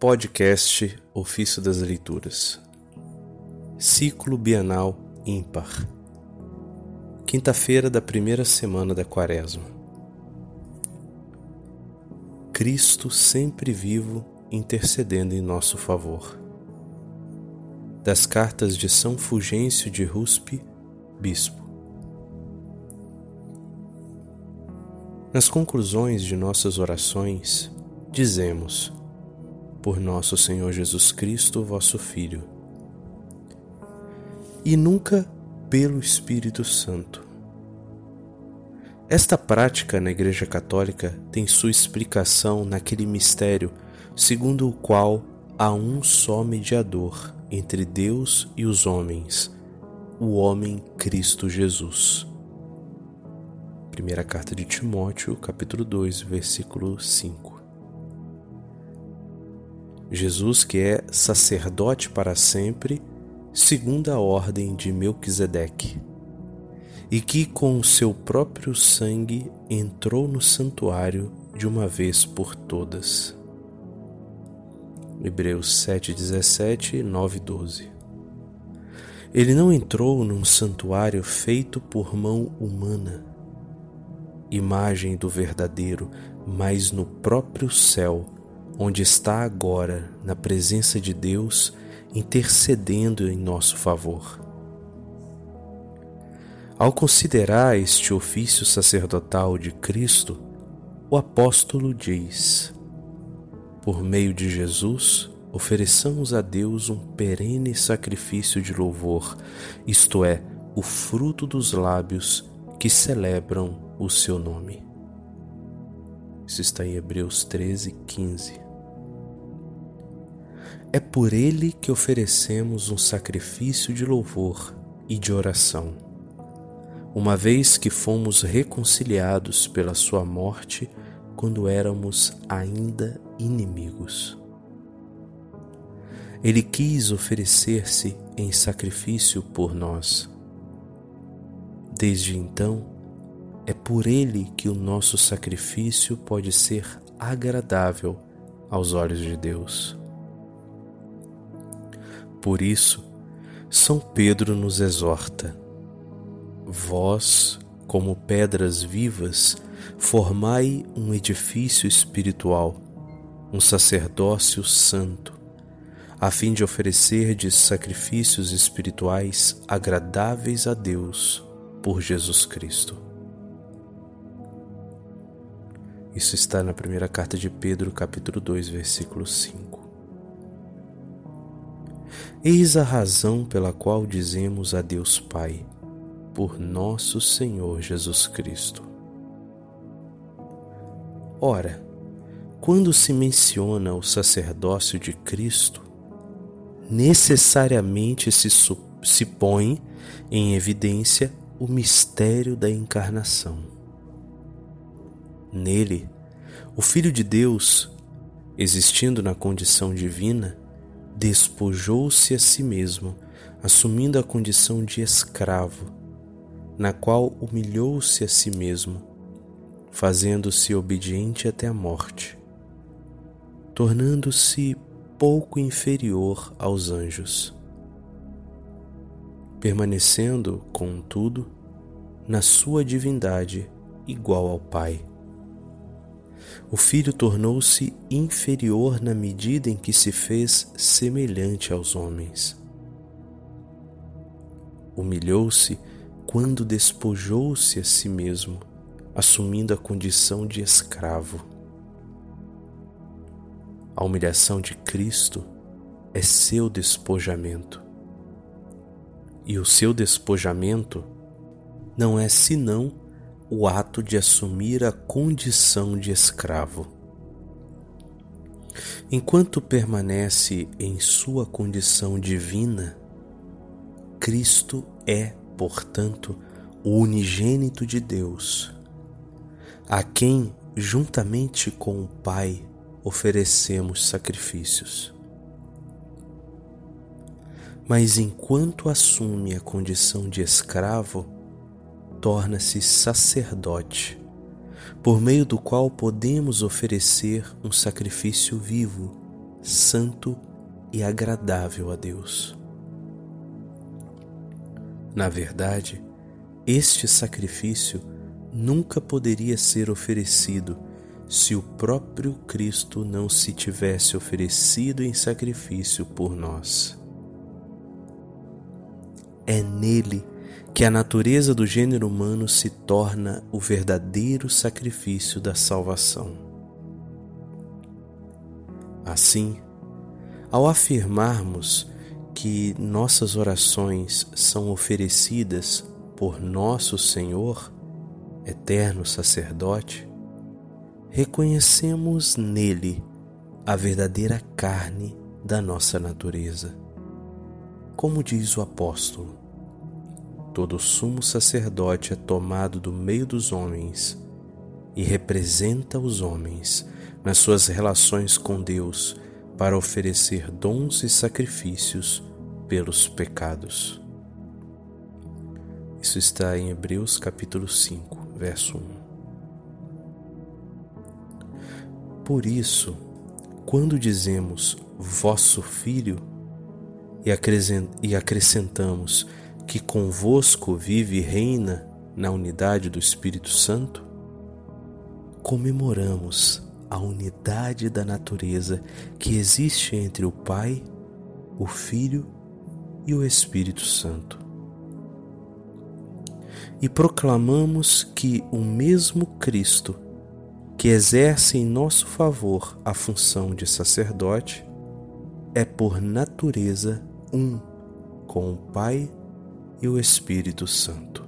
Podcast Ofício das Leituras Ciclo Bienal Ímpar Quinta-feira da primeira semana da Quaresma Cristo sempre vivo intercedendo em nosso favor. Das cartas de São Fulgêncio de Ruspe, Bispo. Nas conclusões de nossas orações, dizemos: por nosso Senhor Jesus Cristo, vosso Filho, e nunca pelo Espírito Santo. Esta prática na Igreja Católica tem sua explicação naquele mistério segundo o qual há um só mediador entre Deus e os homens, o homem Cristo Jesus. Primeira carta de Timóteo, capítulo 2, versículo 5. Jesus que é sacerdote para sempre, segundo a ordem de Melquisedeque, e que com o seu próprio sangue entrou no santuário de uma vez por todas. Hebreus 7:17, 9, 12. Ele não entrou num santuário feito por mão humana, imagem do verdadeiro, mas no próprio céu onde está agora, na presença de Deus, intercedendo em nosso favor. Ao considerar este ofício sacerdotal de Cristo, o apóstolo diz: Por meio de Jesus, ofereçamos a Deus um perene sacrifício de louvor, isto é, o fruto dos lábios que celebram o seu nome. Isso está em Hebreus 13, 15. É por ele que oferecemos um sacrifício de louvor e de oração, uma vez que fomos reconciliados pela sua morte quando éramos ainda inimigos. Ele quis oferecer-se em sacrifício por nós. Desde então, é por ele que o nosso sacrifício pode ser agradável aos olhos de Deus. Por isso, São Pedro nos exorta: Vós, como pedras vivas, formai um edifício espiritual, um sacerdócio santo, a fim de oferecerdes sacrifícios espirituais agradáveis a Deus por Jesus Cristo. Isso está na primeira carta de Pedro, capítulo 2, versículo 5. Eis a razão pela qual dizemos a Deus Pai, por nosso Senhor Jesus Cristo. Ora, quando se menciona o sacerdócio de Cristo, necessariamente se, se põe em evidência o mistério da encarnação. Nele, o Filho de Deus, existindo na condição divina, despojou-se a si mesmo, assumindo a condição de escravo, na qual humilhou-se a si mesmo, fazendo-se obediente até a morte, tornando-se pouco inferior aos anjos, permanecendo, contudo, na sua divindade igual ao Pai o Filho tornou-se inferior na medida em que se fez semelhante aos homens. Humilhou-se quando despojou-se a si mesmo, assumindo a condição de escravo. A humilhação de Cristo é seu despojamento. E o seu despojamento não é senão o ato de assumir a condição de escravo. Enquanto permanece em sua condição divina, Cristo é, portanto, o unigênito de Deus, a quem, juntamente com o Pai, oferecemos sacrifícios. Mas enquanto assume a condição de escravo, torna-se sacerdote, por meio do qual podemos oferecer um sacrifício vivo, santo e agradável a Deus. Na verdade, este sacrifício nunca poderia ser oferecido se o próprio Cristo não se tivesse oferecido em sacrifício por nós. É nele que a natureza do gênero humano se torna o verdadeiro sacrifício da salvação. Assim, ao afirmarmos que nossas orações são oferecidas por nosso Senhor, eterno sacerdote, reconhecemos nele a verdadeira carne da nossa natureza. Como diz o apóstolo, todo sumo sacerdote é tomado do meio dos homens e representa os homens nas suas relações com Deus para oferecer dons e sacrifícios pelos pecados. Isso está em Hebreus capítulo 5, verso 1. Por isso, quando dizemos vosso Filho e acrescentamos que convosco vive e reina na unidade do Espírito Santo, comemoramos a unidade da natureza que existe entre o Pai, o Filho e o Espírito Santo. E proclamamos que o mesmo Cristo que exerce em nosso favor a função de sacerdote, é por natureza um com o Pai e o Espírito Santo.